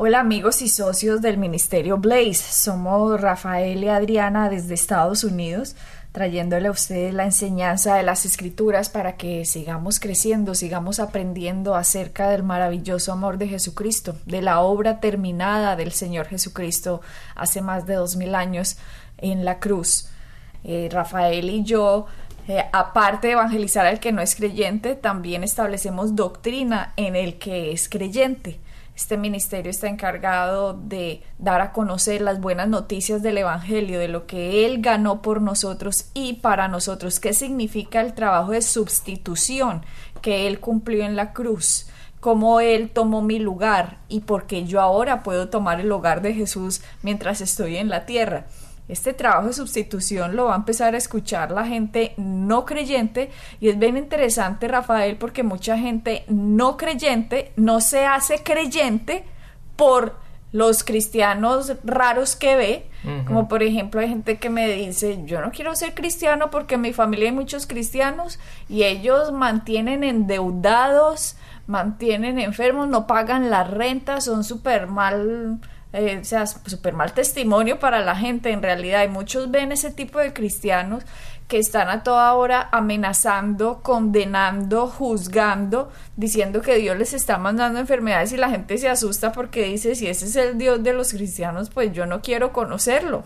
Hola amigos y socios del Ministerio Blaze, somos Rafael y Adriana desde Estados Unidos, trayéndole a ustedes la enseñanza de las escrituras para que sigamos creciendo, sigamos aprendiendo acerca del maravilloso amor de Jesucristo, de la obra terminada del Señor Jesucristo hace más de dos mil años en la cruz. Eh, Rafael y yo eh, aparte de evangelizar al que no es creyente, también establecemos doctrina en el que es creyente. Este ministerio está encargado de dar a conocer las buenas noticias del Evangelio, de lo que Él ganó por nosotros y para nosotros, qué significa el trabajo de sustitución que Él cumplió en la cruz, cómo Él tomó mi lugar y por qué yo ahora puedo tomar el lugar de Jesús mientras estoy en la tierra. Este trabajo de sustitución lo va a empezar a escuchar la gente no creyente y es bien interesante, Rafael, porque mucha gente no creyente no se hace creyente por los cristianos raros que ve, como por ejemplo hay gente que me dice, yo no quiero ser cristiano porque en mi familia hay muchos cristianos y ellos mantienen endeudados, mantienen enfermos, no pagan la renta, son súper mal eh, o sea, súper mal testimonio para la gente en realidad. Y muchos ven ese tipo de cristianos que están a toda hora amenazando, condenando, juzgando, diciendo que Dios les está mandando enfermedades y la gente se asusta porque dice, si ese es el Dios de los cristianos, pues yo no quiero conocerlo.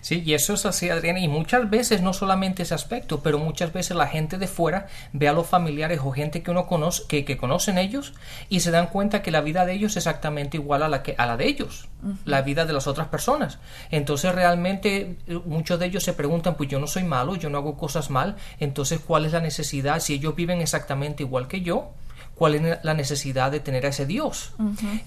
Sí, y eso es así, Adriana, y muchas veces no solamente ese aspecto, pero muchas veces la gente de fuera ve a los familiares o gente que uno conoce, que, que conocen ellos y se dan cuenta que la vida de ellos es exactamente igual a la que a la de ellos, la vida de las otras personas. Entonces realmente eh, muchos de ellos se preguntan, pues yo no soy malo, yo no hago cosas mal, entonces ¿cuál es la necesidad si ellos viven exactamente igual que yo? Cuál es la necesidad de tener a ese Dios.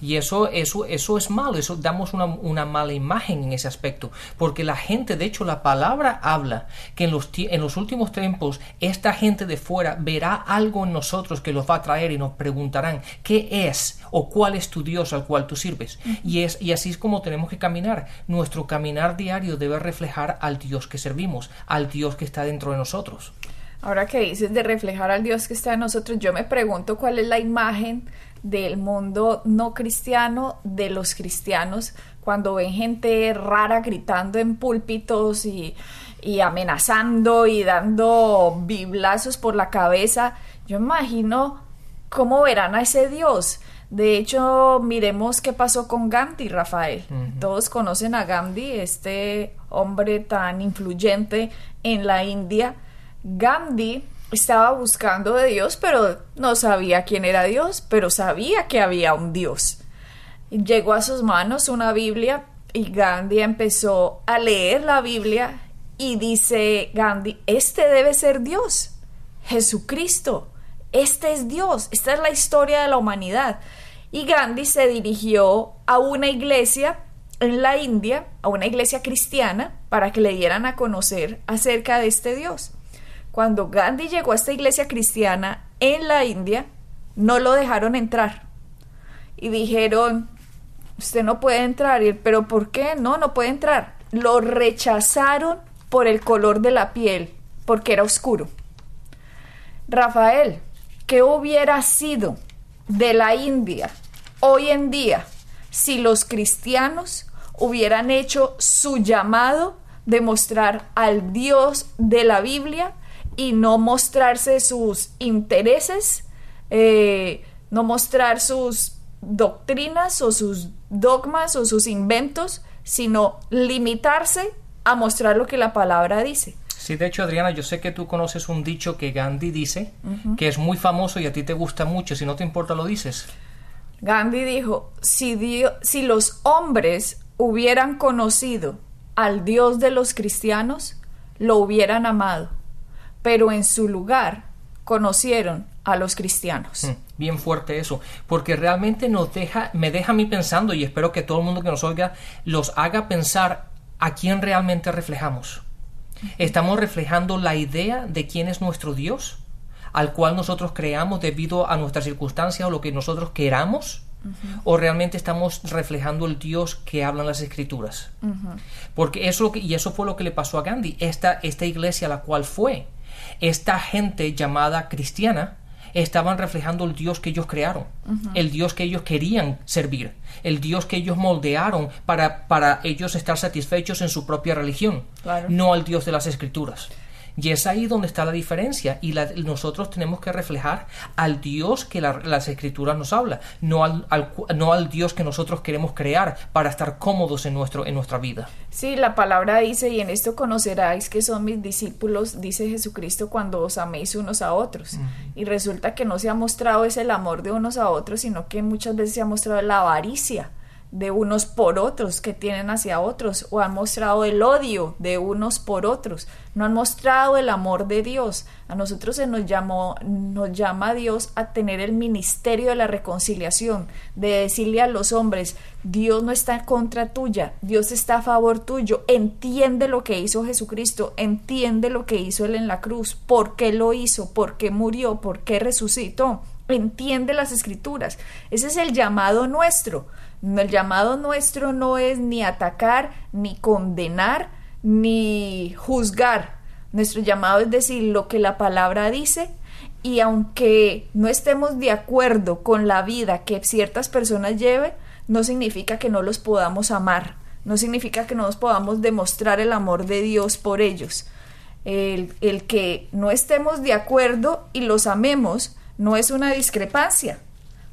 Y eso, eso, eso es malo, eso damos una, una, mala imagen en ese aspecto, porque la gente, de hecho, la palabra habla que en los, en los últimos tiempos esta gente de fuera verá algo en nosotros que los va a traer y nos preguntarán qué es o cuál es tu Dios al cual tú sirves. y, es, y así es como tenemos que caminar. Nuestro caminar diario debe reflejar al Dios que servimos, al Dios que está dentro de nosotros. Ahora que dices de reflejar al Dios que está en nosotros, yo me pregunto cuál es la imagen del mundo no cristiano de los cristianos cuando ven gente rara gritando en púlpitos y, y amenazando y dando biblazos por la cabeza. Yo imagino cómo verán a ese Dios. De hecho, miremos qué pasó con Gandhi, Rafael. Todos conocen a Gandhi, este hombre tan influyente en la India Gandhi estaba buscando de Dios, pero no sabía quién era Dios, pero sabía que había un Dios. Llegó a sus manos una Biblia y Gandhi empezó a leer la Biblia y dice Gandhi, este debe ser Dios, Jesucristo, este es Dios, esta es la historia de la humanidad. Y Gandhi se dirigió a una iglesia en la India, a una iglesia cristiana, para que le dieran a conocer acerca de este Dios. Cuando Gandhi llegó a esta iglesia cristiana en la India, no lo dejaron entrar. Y dijeron, usted no puede entrar. Pero ¿por qué? No, no puede entrar. Lo rechazaron por el color de la piel, porque era oscuro. Rafael, ¿qué hubiera sido de la India hoy en día si los cristianos hubieran hecho su llamado de mostrar al Dios de la Biblia y no mostrarse sus intereses, eh, no mostrar sus doctrinas o sus dogmas o sus inventos, sino limitarse a mostrar lo que la palabra dice. Sí, de hecho, Adriana, yo sé que tú conoces un dicho que Gandhi dice, que es muy famoso y a ti te gusta mucho, si no te importa lo dices. Gandhi dijo, si, si los hombres hubieran conocido al Dios de los cristianos, lo hubieran amado pero en su lugar conocieron a los cristianos. Mm, bien fuerte eso, porque realmente nos deja, me deja a mí pensando y espero que todo el mundo que nos oiga los haga pensar ¿a quién realmente reflejamos? ¿Estamos reflejando la idea de quién es nuestro Dios, al cual nosotros creamos debido a nuestras circunstancias o lo que nosotros queramos? ¿O realmente estamos reflejando el Dios que hablan las escrituras? Porque eso, y eso fue lo que le pasó a Gandhi. Esta, esta iglesia a la cual fue, esta gente llamada cristiana, estaban reflejando el Dios que ellos crearon, el Dios que ellos querían servir, el Dios que ellos moldearon para, para ellos estar satisfechos en su propia religión, no al Dios de las escrituras. Y es ahí donde está la diferencia y nosotros tenemos que reflejar al Dios que las escrituras nos habla, no al, no al Dios que nosotros queremos crear para estar cómodos en, nuestro, en nuestra vida. Sí, la palabra dice, y en esto conoceráis que son mis discípulos, dice Jesucristo, cuando os améis unos a otros. Y resulta que no se ha mostrado ese el amor de unos a otros, sino que muchas veces se ha mostrado la avaricia de unos por otros que tienen hacia otros o han mostrado el odio de unos por otros, no han mostrado el amor de Dios. A nosotros se nos llamó nos llama Dios a tener el ministerio de la reconciliación, de decirle a los hombres, Dios no está en contra tuya, Dios está a favor tuyo. Entiende lo que hizo Jesucristo, entiende lo que hizo él en la cruz, por qué lo hizo, por qué murió, por qué resucitó. Entiende las escrituras. Ese es el llamado nuestro. El llamado nuestro no es ni atacar, ni condenar, ni juzgar. Nuestro llamado es decir lo que la palabra dice y aunque no estemos de acuerdo con la vida que ciertas personas lleven, no significa que no los podamos amar, no significa que no nos podamos demostrar el amor de Dios por ellos. El, el que no estemos de acuerdo y los amemos no es una discrepancia,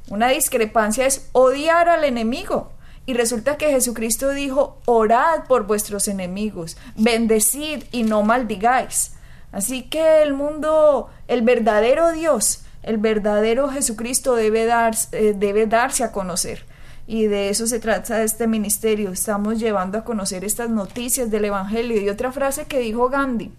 una discrepancia es odiar al enemigo. Y resulta que Jesucristo dijo, orad por vuestros enemigos, bendecid y no maldigáis. Así que el mundo, el verdadero Dios, el verdadero Jesucristo debe, dar, eh, debe darse a conocer. Y de eso se trata este ministerio. Estamos llevando a conocer estas noticias del Evangelio. Y otra frase que dijo Gandhi,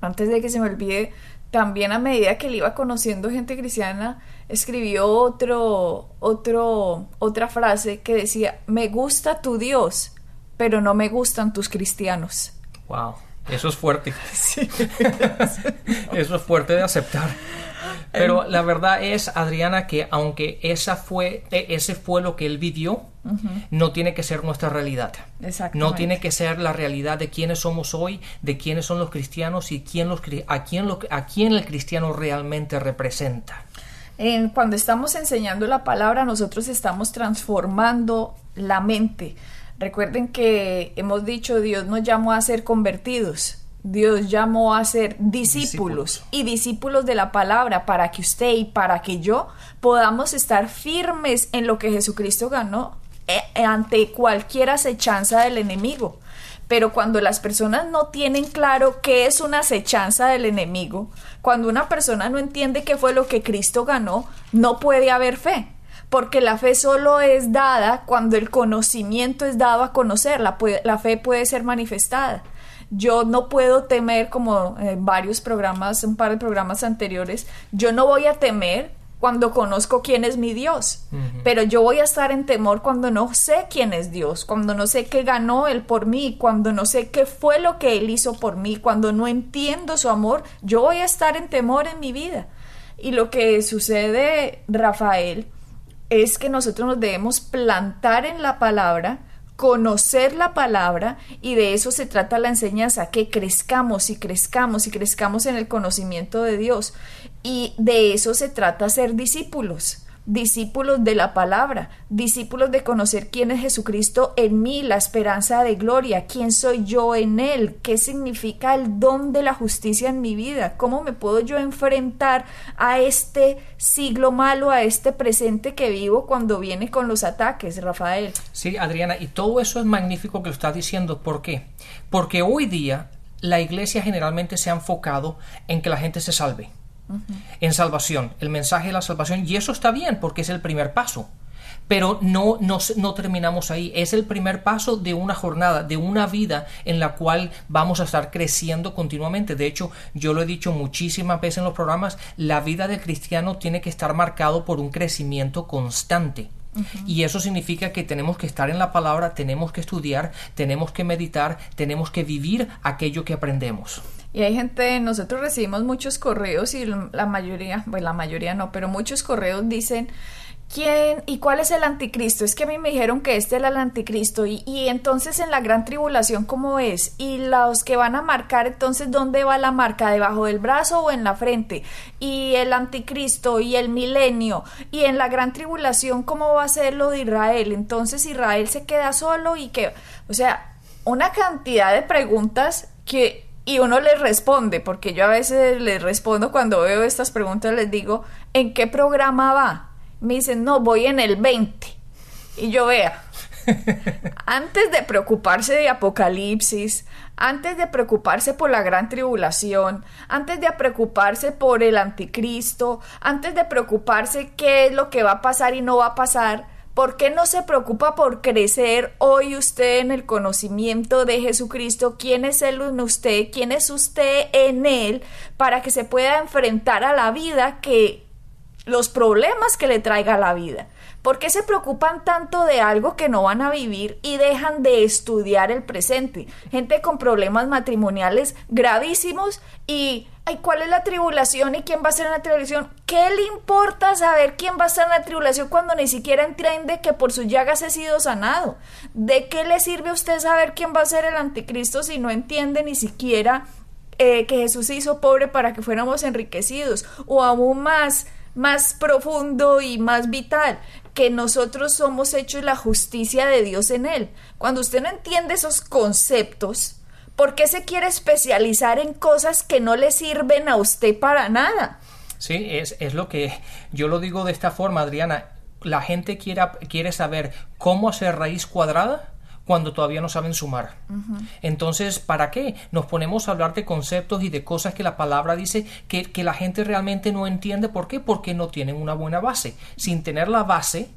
antes de que se me olvide, también a medida que él iba conociendo gente cristiana, escribió otro, otro, otra frase que decía, me gusta tu Dios, pero no me gustan tus cristianos. Wow, eso es fuerte. eso es fuerte de aceptar. Pero la verdad es, Adriana, que aunque esa fue, ese fue lo que él vivió, no tiene que ser nuestra realidad. No tiene que ser la realidad de quiénes somos hoy, de quiénes son los cristianos y quién los, a, quién lo, a quién el cristiano realmente representa. En, cuando estamos enseñando la palabra, nosotros estamos transformando la mente. Recuerden que hemos dicho, Dios nos llamó a ser convertidos. Dios llamó a ser discípulos, y discípulos de la palabra para que usted y para que yo podamos estar firmes en lo que Jesucristo ganó eh, ante cualquier acechanza del enemigo. Pero cuando las personas no tienen claro qué es una acechanza del enemigo, cuando una persona no entiende qué fue lo que Cristo ganó, no puede haber fe porque la fe solo es dada cuando el conocimiento es dado a conocer, la, la fe puede ser manifestada yo no puedo temer como en varios programas, un par de programas anteriores, yo no voy a temer cuando conozco quién es mi Dios, pero yo voy a estar en temor cuando no sé quién es Dios, cuando no sé qué ganó Él por mí, cuando no sé qué fue lo que Él hizo por mí, cuando no entiendo su amor, yo voy a estar en temor en mi vida. Y lo que sucede, Rafael, es que nosotros nos debemos plantar en la palabra, conocer la palabra y de eso se trata la enseñanza, que crezcamos y crezcamos y crezcamos en el conocimiento de Dios. Y de eso se trata ser discípulos discípulos de la palabra, discípulos de conocer quién es Jesucristo en mí, la esperanza de gloria, quién soy yo en Él, qué significa el don de la justicia en mi vida, cómo me puedo yo enfrentar a este siglo malo, a este presente que vivo cuando viene con los ataques, Rafael. Sí, Adriana, y todo eso es magnífico que lo estás diciendo. ¿Por qué? Porque hoy día la iglesia generalmente se ha enfocado en que la gente se salve en salvación, el mensaje de la salvación, y eso está bien porque es el primer paso. Pero no, no, no, terminamos ahí. Es el primer paso de una jornada, de una vida en la cual vamos a estar creciendo continuamente. De hecho, yo lo he dicho muchísimas veces en los programas, la vida del cristiano tiene que estar marcado por un crecimiento constante Y eso significa que tenemos que estar en la palabra, tenemos que estudiar, tenemos que meditar, tenemos que vivir aquello que aprendemos. Y hay gente, nosotros recibimos muchos correos y la mayoría, pues la mayoría no, pero muchos correos dicen, ¿Quién y cuál es el anticristo? Es que a mí me dijeron que este era el anticristo y, y, entonces en la gran tribulación cómo es y los que van a marcar entonces dónde va la marca debajo del brazo o en la frente y el anticristo y el milenio y en la gran tribulación cómo va a ser lo de Israel entonces Israel se queda solo y que o sea una cantidad de preguntas que y uno les responde porque yo a veces les respondo cuando veo estas preguntas les digo ¿en qué programa va? me dicen, no, voy en el 20. Y yo vea, antes de preocuparse de Apocalipsis, antes de preocuparse por la gran tribulación, antes de preocuparse por el anticristo, antes de preocuparse qué es lo que va a pasar y no va a pasar, ¿por qué no se preocupa por crecer hoy usted en el conocimiento de Jesucristo? ¿Quién es Él en usted? ¿Quién es usted en Él? Para que se pueda enfrentar a la vida que los problemas que le traiga la vida. ¿Por qué se preocupan tanto de algo que no van a vivir y dejan de estudiar el presente? Gente con problemas matrimoniales gravísimos y ay, ¿cuál es la tribulación y quién va a ser en la tribulación? ¿Qué le importa saber quién va a estar en la tribulación cuando ni siquiera entiende que por sus llagas he sido sanado? ¿De qué le sirve a usted saber quién va a ser el anticristo si no entiende ni siquiera eh, que Jesús se hizo pobre para que fuéramos enriquecidos? O aún más más profundo y más vital, que nosotros somos hechos la justicia de Dios en Él. Cuando usted no entiende esos conceptos, ¿por qué se quiere especializar en cosas que no le sirven a usted para nada? Sí, es, es lo que yo lo digo de esta forma, Adriana. La gente quiere, quiere saber cómo hacer raíz cuadrada cuando todavía no saben sumar. Entonces, ¿para qué? Nos ponemos a hablar de conceptos y de cosas que la palabra dice que, que la gente realmente no entiende. ¿Por qué? Porque no tienen una buena base. Sin tener la base,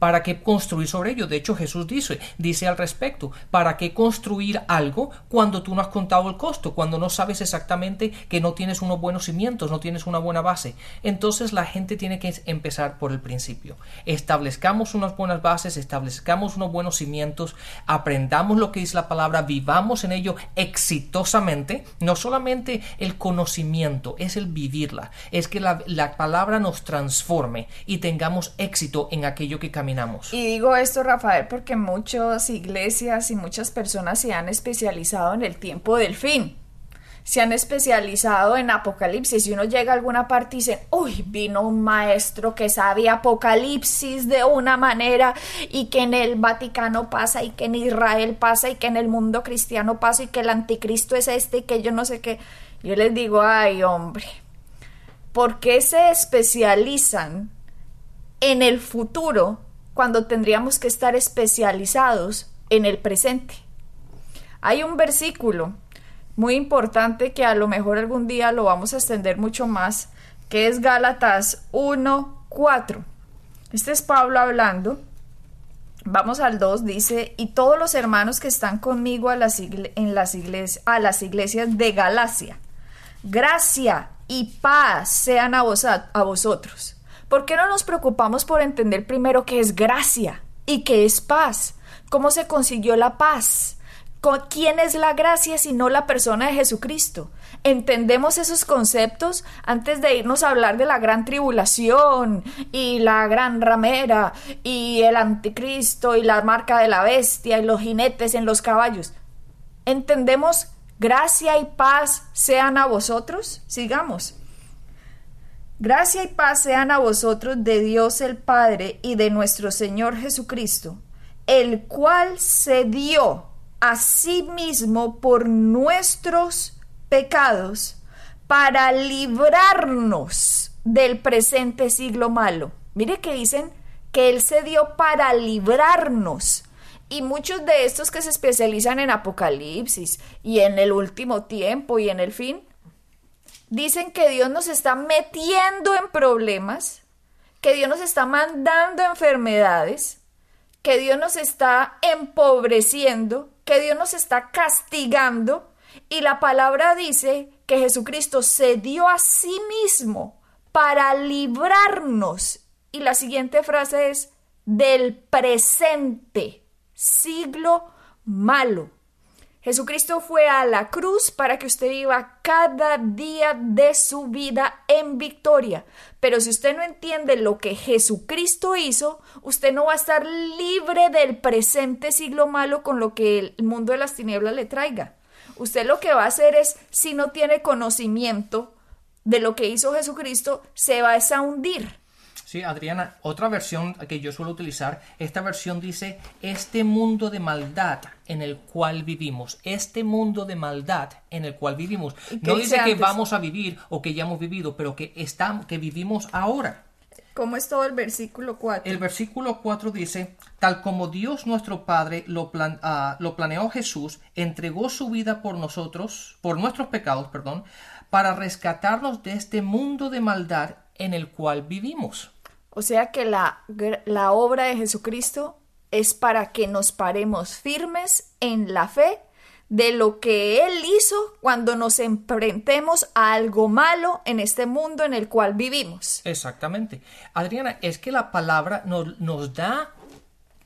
¿Para qué construir sobre ello? De hecho, Jesús dice, dice al respecto, ¿para qué construir algo cuando tú no has contado el costo, cuando no sabes exactamente que no tienes unos buenos cimientos, no tienes una buena base? Entonces la gente tiene que empezar por el principio. Establezcamos unas buenas bases, establezcamos unos buenos cimientos, aprendamos lo que dice la palabra, vivamos en ello exitosamente. No solamente el conocimiento, es el vivirla, es que la, la palabra nos transforme y tengamos éxito en aquello que caminamos y digo esto, Rafael, porque muchas iglesias y muchas personas se han especializado en el tiempo del fin. Se han especializado en Apocalipsis. Y uno llega a alguna parte y dice, uy, vino un maestro que sabe Apocalipsis de una manera y que en el Vaticano pasa y que en Israel pasa y que en el mundo cristiano pasa y que el anticristo es este y que yo no sé qué. Yo les digo, ay, hombre, ¿por qué se especializan en el futuro cuando tendríamos que estar especializados en el presente. Hay un versículo muy importante que a lo mejor algún día lo vamos a extender mucho más, que es Gálatas 1:4. Este es Pablo hablando. Vamos al 2, dice, y todos los hermanos que están conmigo a las, en las iglesias, a las iglesias de Galacia, gracia y paz sean a, a vosotros ¿Por qué no nos preocupamos por entender primero qué es gracia y qué es paz? ¿Cómo se consiguió la paz? ¿Quién es la gracia si no la persona de Jesucristo? ¿Entendemos esos conceptos antes de irnos a hablar de la gran tribulación y la gran ramera y el anticristo y la marca de la bestia y los jinetes en los caballos? ¿Entendemos gracia y paz sean a vosotros? Sigamos. Gracia y paz sean a vosotros de Dios el Padre y de nuestro Señor Jesucristo, el cual se dio a sí mismo por nuestros pecados para librarnos del presente siglo malo. Mire que dicen que Él se dio para librarnos. Y muchos de estos que se especializan en Apocalipsis y en el último tiempo y en el fin, dicen que Dios nos está metiendo en problemas, que Dios nos está mandando enfermedades, que Dios nos está empobreciendo, que Dios nos está castigando. Y la palabra dice que Jesucristo se dio a sí mismo para librarnos. Y la siguiente frase es del presente siglo malo. Jesucristo fue a la cruz para que usted viva cada día de su vida en victoria. Pero si usted no entiende lo que Jesucristo hizo, usted no va a estar libre del presente siglo malo con lo que el mundo de las tinieblas le traiga. Usted lo que va a hacer es, si no tiene conocimiento de lo que hizo Jesucristo, se va a hundir. Sí, Adriana, otra versión que yo suelo utilizar, esta versión dice, este mundo de maldad en el cual vivimos, este mundo de maldad en el cual vivimos. No dice, que vamos a vivir o que ya hemos vivido, pero que, estamos, que vivimos ahora. ¿Cómo es todo el versículo 4? El versículo 4 dice, tal como Dios nuestro Padre lo, ah, lo planeó Jesús, entregó su vida por nosotros, por nuestros pecados, perdón, para rescatarnos de este mundo de maldad en el cual vivimos. O sea que la, la obra de Jesucristo es para que nos paremos firmes en la fe de lo que Él hizo cuando nos enfrentemos a algo malo en este mundo en el cual vivimos. Exactamente. Adriana, es que la palabra nos, nos da,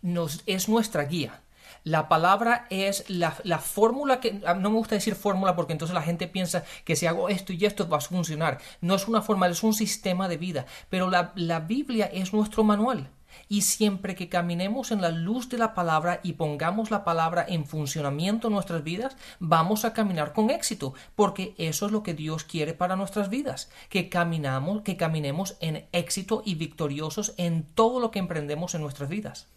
nos, es nuestra guía. La palabra es la, fórmula que... Ah, no me gusta decir fórmula porque entonces la gente piensa que si hago esto y esto va a funcionar. No es una fórmula, es un sistema de vida. Pero la, la Biblia es nuestro manual. Y siempre que caminemos en la luz de la palabra y pongamos la palabra en funcionamiento en nuestras vidas, vamos a caminar con éxito, porque eso es lo que Dios quiere para nuestras vidas, que caminamos, que caminemos en éxito y victoriosos en todo lo que emprendemos en nuestras vidas.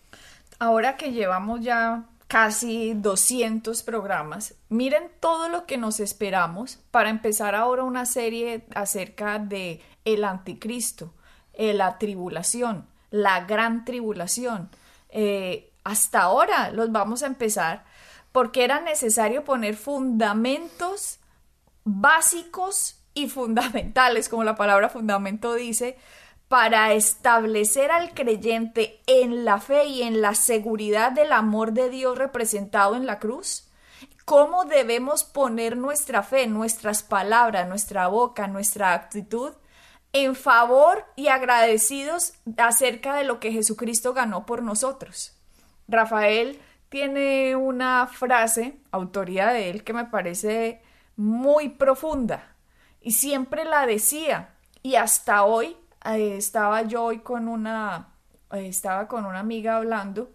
Ahora que llevamos ya casi 200 programas. Miren todo lo que nos esperamos para empezar ahora una serie acerca de el anticristo, eh, la tribulación, la gran tribulación. Eh, hasta ahora los vamos a empezar porque era necesario poner fundamentos básicos y fundamentales, como la palabra fundamento dice, para establecer al creyente en la fe y en la seguridad del amor de Dios representado en la cruz? ¿Cómo debemos poner nuestra fe, nuestras palabras, nuestra boca, nuestra actitud en favor y agradecidos acerca de lo que Jesucristo ganó por nosotros? Rafael tiene una frase, autoría de él, que me parece muy profunda y siempre la decía y hasta hoy estaba yo hoy con una, estaba con una amiga hablando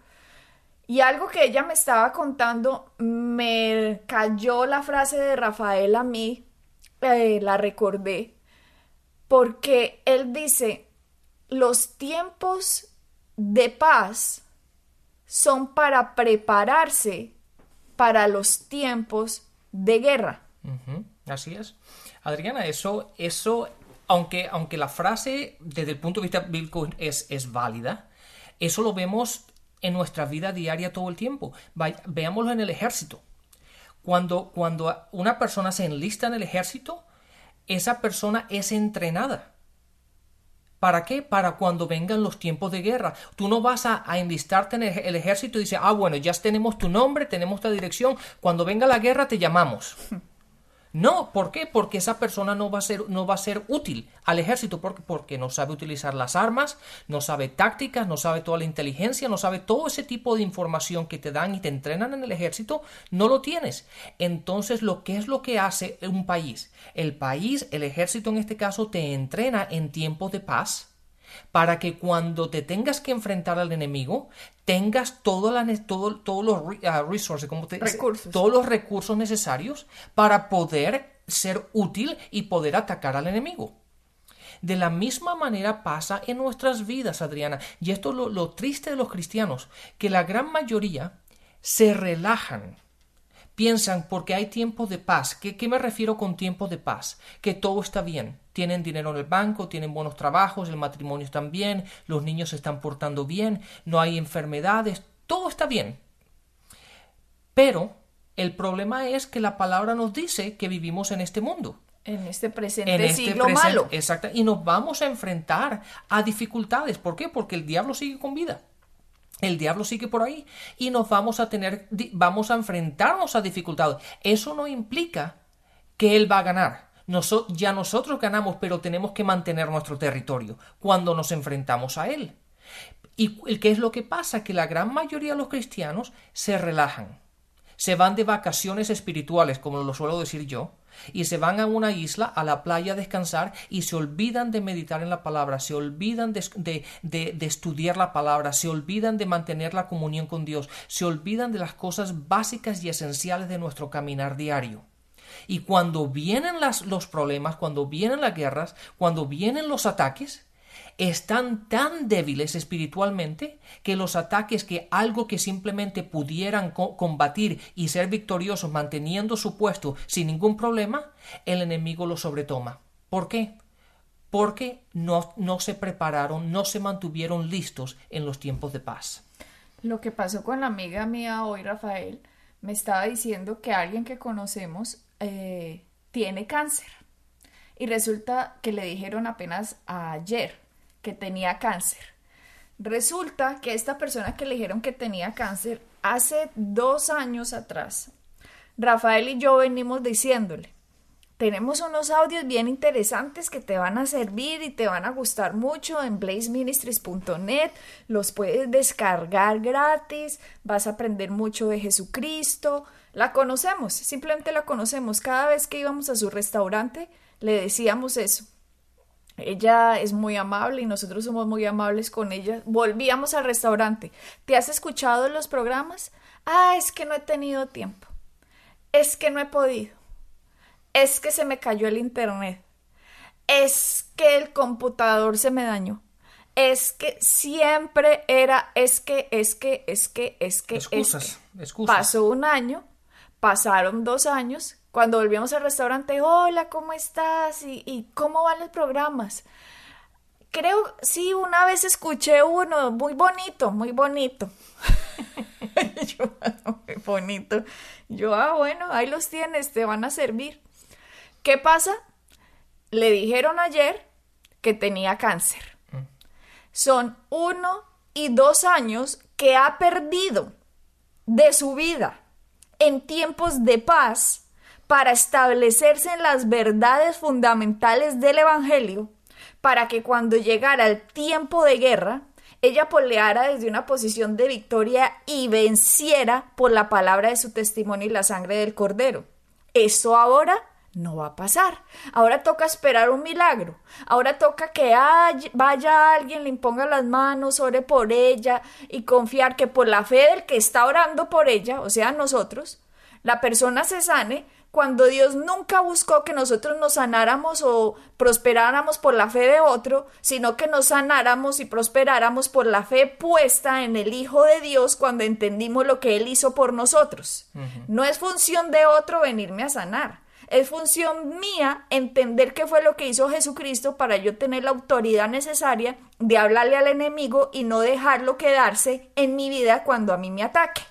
y algo que ella me estaba contando, me cayó la frase de Rafael a mí, eh, la recordé, porque él dice, los tiempos de paz son para prepararse para los tiempos de guerra. Así es. Adriana, eso, eso aunque, aunque la frase desde el punto de vista bíblico es, es válida, eso lo vemos en nuestra vida diaria todo el tiempo. veámoslo en el ejército. Cuando, cuando una persona se enlista en el ejército, esa persona es entrenada. ¿Para qué? Para cuando vengan los tiempos de guerra. Tú no vas a, enlistarte en el, ejército y dices, ah, bueno, ya tenemos tu nombre, tenemos tu dirección, cuando venga la guerra te llamamos. No, ¿por qué? Porque esa persona no va a ser, no va a ser útil al ejército porque, porque no sabe utilizar las armas, no sabe tácticas, no sabe toda la inteligencia, no sabe todo ese tipo de información que te dan y te entrenan en el ejército, no lo tienes. Entonces, lo que es lo que hace un país? El país, el ejército en este caso, te entrena en tiempos de paz para que cuando te tengas que enfrentar al enemigo, tengas todos los ah, resources, todos los recursos necesarios para poder ser útil y poder atacar al enemigo. De la misma manera pasa en nuestras vidas, Adriana. Y esto es lo triste de los cristianos, que la gran mayoría se relajan piensan porque hay tiempo de paz. ¿Qué, ¿Qué, me refiero con tiempo de paz? Que todo está bien. Tienen dinero en el banco, tienen buenos trabajos, el matrimonio está bien, los niños se están portando bien, no hay enfermedades, todo está bien. Pero el problema es que la palabra nos dice que vivimos en este mundo. En este presente en este siglo malo. Exacto. Y nos vamos a enfrentar a dificultades. ¿Por qué? Porque el diablo sigue con vida. El diablo sigue por ahí y nos vamos a tener, vamos a enfrentarnos a dificultades. Eso no implica que él va a ganar. Ya nosotros ganamos, pero tenemos que mantener nuestro territorio cuando nos enfrentamos a él. ¿Y qué es lo que pasa? Que la gran mayoría de los cristianos se relajan, se van de vacaciones espirituales, como lo suelo decir yo, y se van a una isla, a la playa a descansar y se olvidan de meditar en la palabra, se olvidan de, de, estudiar la palabra, se olvidan de mantener la comunión con Dios, se olvidan de las cosas básicas y esenciales de nuestro caminar diario. Y cuando vienen los problemas, cuando vienen las guerras, cuando vienen los ataques, están tan débiles espiritualmente que los ataques que algo que simplemente pudieran combatir y ser victoriosos manteniendo su puesto sin ningún problema, el enemigo lo sobretoma. ¿Por qué? Porque no, no se prepararon, no se mantuvieron listos en los tiempos de paz. Lo que pasó con la amiga mía hoy, Rafael, me estaba diciendo que alguien que conocemos eh, tiene cáncer. Y resulta que le dijeron apenas ayer que tenía cáncer. Resulta que esta persona que le dijeron que tenía cáncer hace dos años atrás, Rafael y yo venimos diciéndole, tenemos unos audios bien interesantes que te van a servir y te van a gustar mucho en blazeministries.net. Los puedes descargar gratis, vas a aprender mucho de Jesucristo. La conocemos, simplemente la conocemos. Cada vez que íbamos a su restaurante le decíamos eso. Ella es muy amable y nosotros somos muy amables con ella. Volvíamos al restaurante. ¿Te has escuchado los programas? Ah, es que no he tenido tiempo. Es que no he podido. Es que se me cayó el internet. Es que el computador se me dañó. Es que siempre era, es que, es que, es que, es que, excusas, es que. Pasó un año, pasaron dos años, cuando volvíamos al restaurante, hola, ¿cómo estás? ¿Y, cómo van los programas? Creo, sí, una vez escuché uno, muy bonito, muy bonito. yo, muy bonito. Yo, ah, bueno, ahí los tienes, te van a servir. ¿Qué pasa? Le dijeron ayer que tenía cáncer. Mm. Son uno y dos años que ha perdido de su vida en tiempos de paz para establecerse en las verdades fundamentales del Evangelio, para que cuando llegara el tiempo de guerra, ella poleara desde una posición de victoria y venciera por la palabra de su testimonio y la sangre del Cordero. Eso ahora no va a pasar. Ahora toca esperar un milagro. Ahora toca que vaya alguien, le imponga las manos, ore por ella y confiar que por la fe del que está orando por ella, o sea, nosotros, la persona se sane cuando Dios nunca buscó que nosotros nos sanáramos o prosperáramos por la fe de otro, sino que nos sanáramos y prosperáramos por la fe puesta en el Hijo de Dios cuando entendimos lo que Él hizo por nosotros. No es función de otro venirme a sanar. Es función mía entender qué fue lo que hizo Jesucristo para yo tener la autoridad necesaria de hablarle al enemigo y no dejarlo quedarse en mi vida cuando a mí me ataque.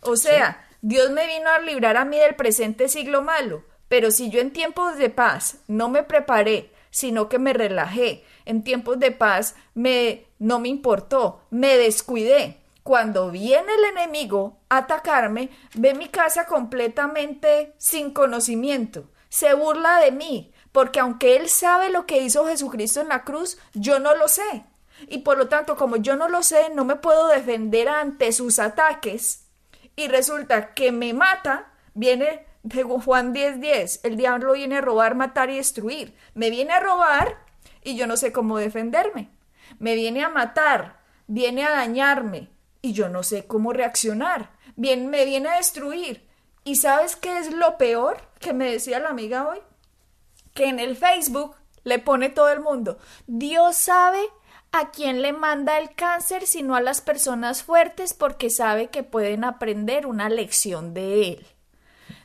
O sea, Dios me vino a librar a mí del presente siglo malo, pero si yo en tiempos de paz no me preparé, sino que me relajé, en tiempos de paz me no me importó, me descuidé. Cuando viene el enemigo a atacarme, ve mi casa completamente sin conocimiento, se burla de mí, porque aunque él sabe lo que hizo Jesucristo en la cruz, yo no lo sé. Y por lo tanto, como yo no lo sé, no me puedo defender ante sus ataques y resulta que me mata, viene Juan 10:10, 10, el diablo viene a robar, matar y destruir. Me viene a robar y yo no sé cómo defenderme. Me viene a matar, viene a dañarme y yo no sé cómo reaccionar. Bien, me viene a destruir. ¿Y sabes qué es lo peor que me decía la amiga hoy? Que en el Facebook le pone todo el mundo. Dios sabe a quién le manda el cáncer, sino a las personas fuertes porque sabe que pueden aprender una lección de él.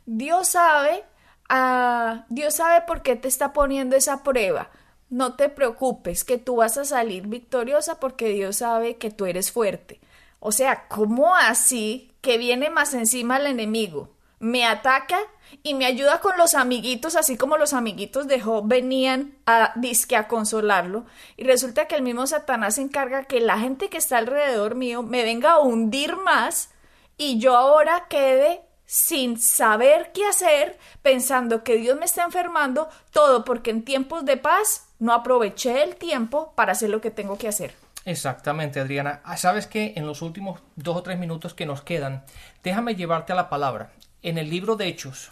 Dios sabe, ah, Dios sabe por qué te está poniendo esa prueba. No te preocupes, que tú vas a salir victoriosa porque Dios sabe que tú eres fuerte. O sea, ¿cómo así que viene más encima el enemigo? Me ataca y me ayuda con los amiguitos, así como los amiguitos de Job venían a disque a consolarlo. Y resulta que el mismo Satanás se encarga que la gente que está alrededor mío me venga a hundir más y yo ahora quede sin saber qué hacer, pensando que Dios me está enfermando, todo porque en tiempos de paz no aproveché el tiempo para hacer lo que tengo que hacer. Exactamente, Adriana. Ah, Sabes que en los últimos dos o tres minutos que nos quedan, déjame llevarte a la palabra. En el libro de Hechos,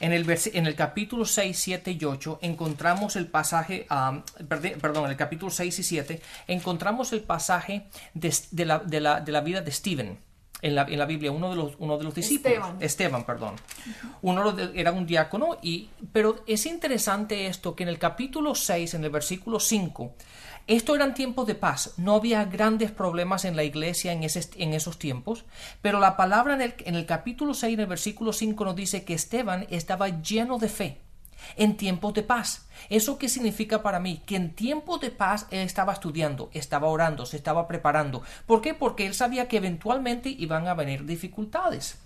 en el, en el capítulo 6, 7 y 8 encontramos el pasaje, perde- perdón, en el capítulo 6 y 7 encontramos el pasaje de, de la, de la- de la vida de Stephen en la, en la Biblia, uno de los, uno de los discípulos. Esteban. Esteban, perdón. Uno de- era un diácono, y, pero es interesante esto que en el capítulo 6, en el versículo 5, esto eran tiempos de paz, no había grandes problemas en la iglesia en, esos tiempos, pero la palabra en el, en el capítulo 6, en el versículo 5, nos dice que Esteban estaba lleno de fe en tiempos de paz. ¿Eso qué significa para mí? Que en tiempos de paz él estaba estudiando, estaba orando, se estaba preparando. ¿Por qué? Porque él sabía que eventualmente iban a venir dificultades.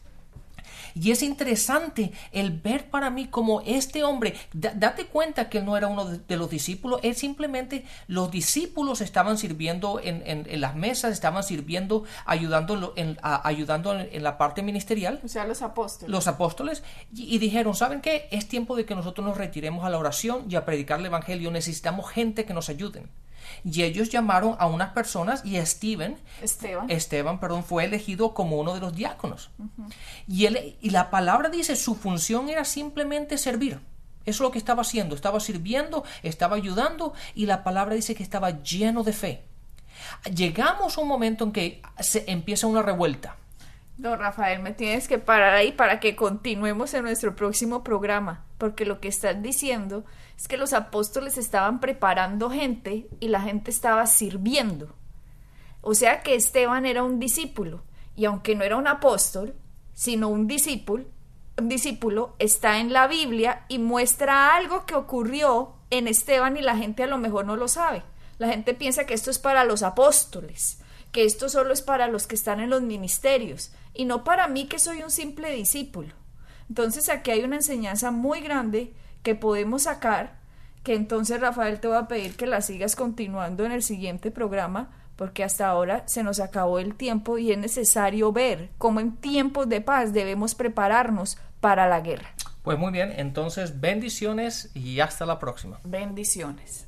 Y es interesante el ver para mí como este hombre, da- date cuenta que él no era uno de, de los discípulos, él simplemente, los discípulos estaban sirviendo en, en- en las mesas, estaban sirviendo, ayudando, en, a- ayudando en- en la parte ministerial O sea, los apóstoles. los apóstoles y, y dijeron, ¿saben qué? Es tiempo de que nosotros nos retiremos a la oración y a predicar el Evangelio. Necesitamos gente que nos ayuden. Y ellos llamaron a unas personas y Steven, Esteban. Esteban, perdón, fue elegido como uno de los diáconos. y, él, y la palabra dice, su función era simplemente servir. Eso es lo que estaba haciendo. Estaba sirviendo, estaba ayudando y la palabra dice que estaba lleno de fe. Llegamos a un momento en que se empieza una revuelta. No, Rafael, me tienes que parar ahí para que continuemos en nuestro próximo programa, porque lo que estás diciendo es que los apóstoles estaban preparando gente y la gente estaba sirviendo. O sea que Esteban era un discípulo, y aunque no era un apóstol, sino un discípulo, un discípulo está en la Biblia y muestra algo que ocurrió en Esteban y la gente a lo mejor no lo sabe. La gente piensa que esto es para los apóstoles, que esto solo es para los que están en los ministerios y no para mí que soy un simple discípulo. Entonces aquí hay una enseñanza muy grande que podemos sacar, que entonces Rafael te va a pedir que la sigas continuando en el siguiente programa, porque hasta ahora se nos acabó el tiempo y es necesario ver cómo en tiempos de paz debemos prepararnos para la guerra. Pues muy bien, entonces bendiciones y hasta la próxima. Bendiciones.